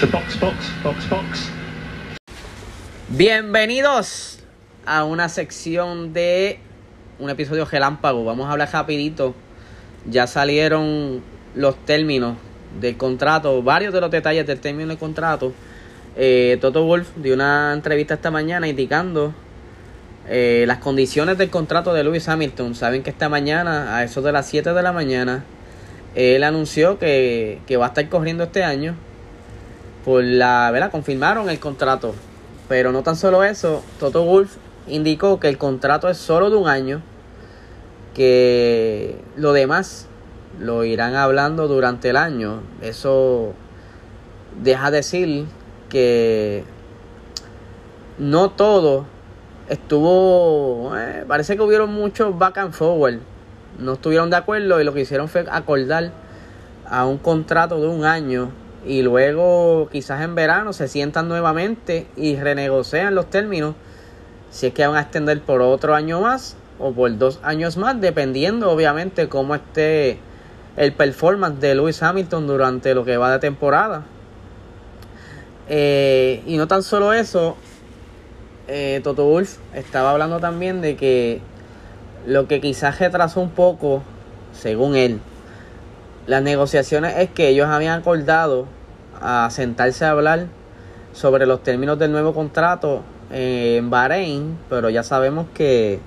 Box, box, box. Bienvenidos a una sección de un episodio gelámpago. Vamos a hablar rapidito. Ya salieron los términos del contrato, varios de los detalles del término del contrato. Eh, Toto Wolf dio una entrevista esta mañana indicando eh, las condiciones del contrato de Lewis Hamilton. Saben que esta mañana, a eso de las 7 de la mañana, él anunció que, que va a estar corriendo este año. Por la, ¿verdad? Confirmaron el contrato. Pero no tan solo eso, Toto Wolf indicó que el contrato es solo de un año. Que lo demás lo irán hablando durante el año. Eso deja decir que no todo estuvo. Eh, parece que hubieron muchos back and forward. No estuvieron de acuerdo y lo que hicieron fue acordar a un contrato de un año y luego quizás en verano se sientan nuevamente y renegocian los términos si es que van a extender por otro año más o por dos años más dependiendo obviamente cómo esté el performance de Lewis Hamilton durante lo que va de temporada. Eh, y no tan solo eso eh, Toto Wolf estaba hablando también de que lo que quizás retrasó un poco, según él, las negociaciones es que ellos habían acordado a sentarse a hablar sobre los términos del nuevo contrato en Bahrein, pero ya sabemos que,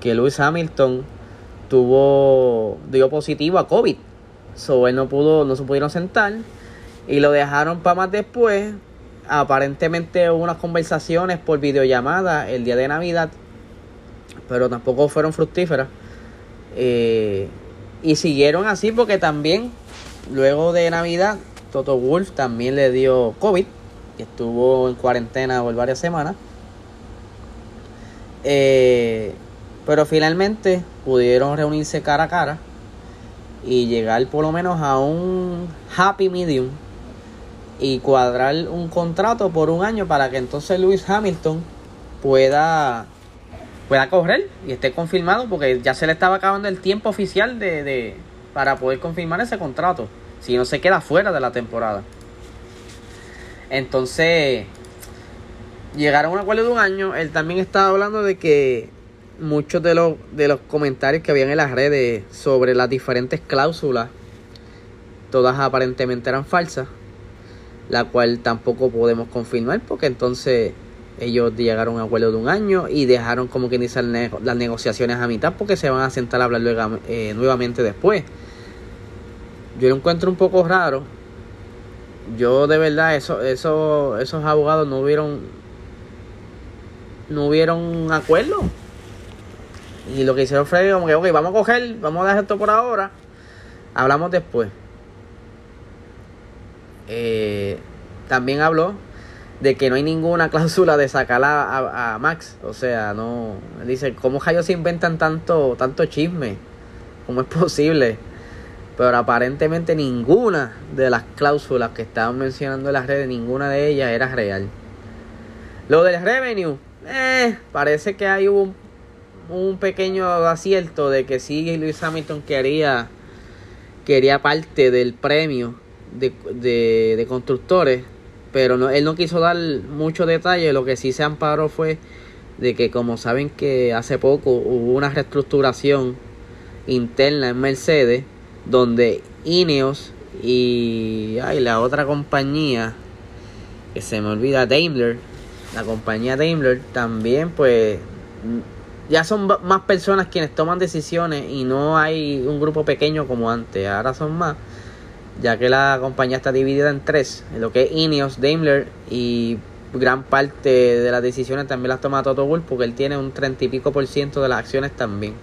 que Lewis Hamilton tuvo dio positivo a COVID. So él no pudo, no se pudieron sentar y lo dejaron para más después aparentemente hubo unas conversaciones por videollamada el día de Navidad, pero tampoco fueron fructíferas. Eh, y siguieron así porque también, luego de Navidad, Toto Wolf también le dio COVID y estuvo en cuarentena por varias semanas. Eh, pero finalmente pudieron reunirse cara a cara y llegar por lo menos a un happy medium y cuadrar un contrato por un año para que entonces Lewis Hamilton pueda pueda correr y esté confirmado porque ya se le estaba acabando el tiempo oficial de, de para poder confirmar ese contrato si no se queda fuera de la temporada. Entonces llegaron a un acuerdo de un año. Él también estaba hablando de que muchos de los de los comentarios que habían en las redes sobre las diferentes cláusulas todas aparentemente eran falsas la cual tampoco podemos confirmar porque entonces ellos llegaron a un acuerdo de un año y dejaron como que iniciar las negociaciones a mitad porque se van a sentar a hablar luego, eh, nuevamente después. Yo lo encuentro un poco raro. Yo de verdad, eso, eso, esos abogados no hubieron no hubieron acuerdo. Y lo que hicieron fue como que, ok, vamos a coger, vamos a dejar esto por ahora. Hablamos después. Eh, también habló de que no hay ninguna cláusula de sacar a, Max. O sea, no. Dice, ¿cómo ellos se inventan tanto, tanto chisme? ¿Cómo es posible? Pero aparentemente ninguna de las cláusulas que estaban mencionando en las redes, ninguna de ellas era real. Lo del revenue, eh, parece que hay un, un pequeño acierto de que sí Luis Hamilton quería, quería parte del premio de, de, constructores, pero no, él no quiso dar mucho detalle. Lo que sí se amparó fue de que, como saben que hace poco hubo una reestructuración interna en Mercedes, donde Ineos y ay, la otra compañía, que se me olvida, Daimler, la compañía Daimler, también pues ya son más personas quienes toman decisiones y no hay un grupo pequeño como antes, ahora son más ya que la compañía está dividida en tres, en lo que es Ineos, Daimler y gran parte de las decisiones también las toma Toto Wolff porque él tiene un treinta y pico por ciento de las acciones también.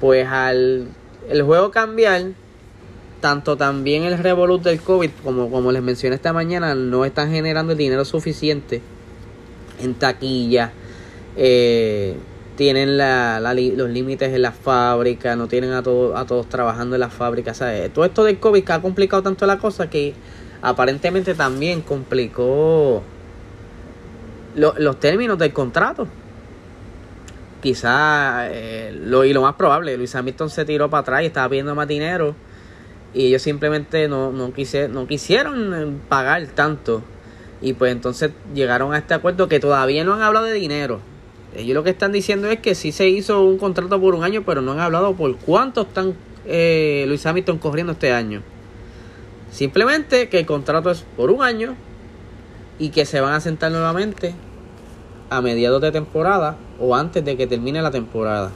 Pues al el juego cambiar, tanto también el revolut del COVID, como, como les mencioné esta mañana, no están generando el dinero suficiente en taquilla. Eh, tienen la, los límites en la fábrica, no tienen a, a todos trabajando en la fábrica. Todo esto del COVID que ha complicado tanto la cosa que aparentemente también complicó los términos del contrato. Quizá, eh, lo, y lo más probable, Luis Hamilton se tiró para atrás y estaba pidiendo más dinero. y ellos simplemente no, no, quise, no quisieron eh, pagar tanto. Y pues entonces llegaron a este acuerdo que todavía no han hablado de dinero. Ellos lo que están diciendo es que sí se hizo un contrato por un año, pero no han hablado por cuánto están eh, Luis Hamilton corriendo este año. Simplemente que el contrato es por un año y que se van a sentar nuevamente a mediados de temporada o antes de que termine la temporada.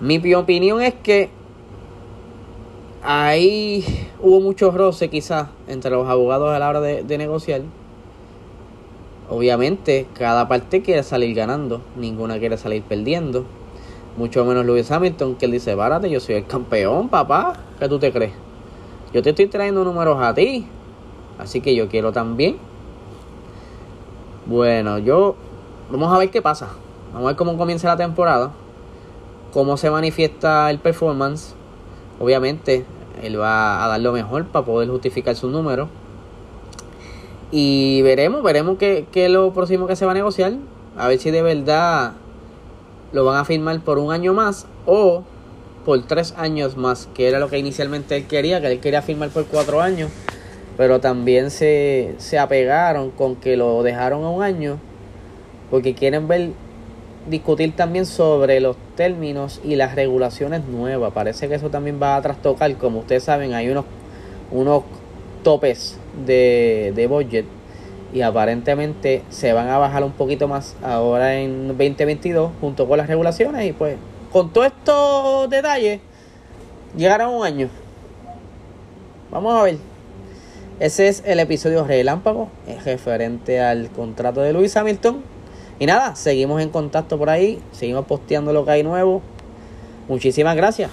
Mi opinión es que ahí hubo mucho roce quizás entre los abogados a la hora de, negociar. Obviamente cada parte quiere salir ganando, ninguna quiere salir perdiendo. Mucho menos Lewis Hamilton, que él dice, párate, yo soy el campeón, papá. ¿Qué tú te crees? Yo te estoy trayendo números a ti. Así que yo quiero también. Bueno, yo... Vamos a ver qué pasa. Vamos a ver cómo comienza la temporada. Cómo se manifiesta el performance. Obviamente, él va a dar lo mejor para poder justificar su número. Y veremos, veremos qué, qué es lo próximo que se va a negociar. A ver si de verdad lo van a firmar por un año más o por tres años más, que era lo que inicialmente él quería, que él quería firmar por cuatro años, pero también se, se apegaron con que lo dejaron a un año, porque quieren ver, discutir también sobre los términos y las regulaciones nuevas. Parece que eso también va a trastocar, como ustedes saben, hay unos, unos topes de, de budget y aparentemente se van a bajar un poquito más ahora en 2022 junto con las regulaciones y pues con todos estos detalles llegará un año. Vamos a ver. Ese es el episodio relámpago referente al contrato de Luis Hamilton. Y nada, seguimos en contacto por ahí, seguimos posteando lo que hay nuevo. Muchísimas gracias.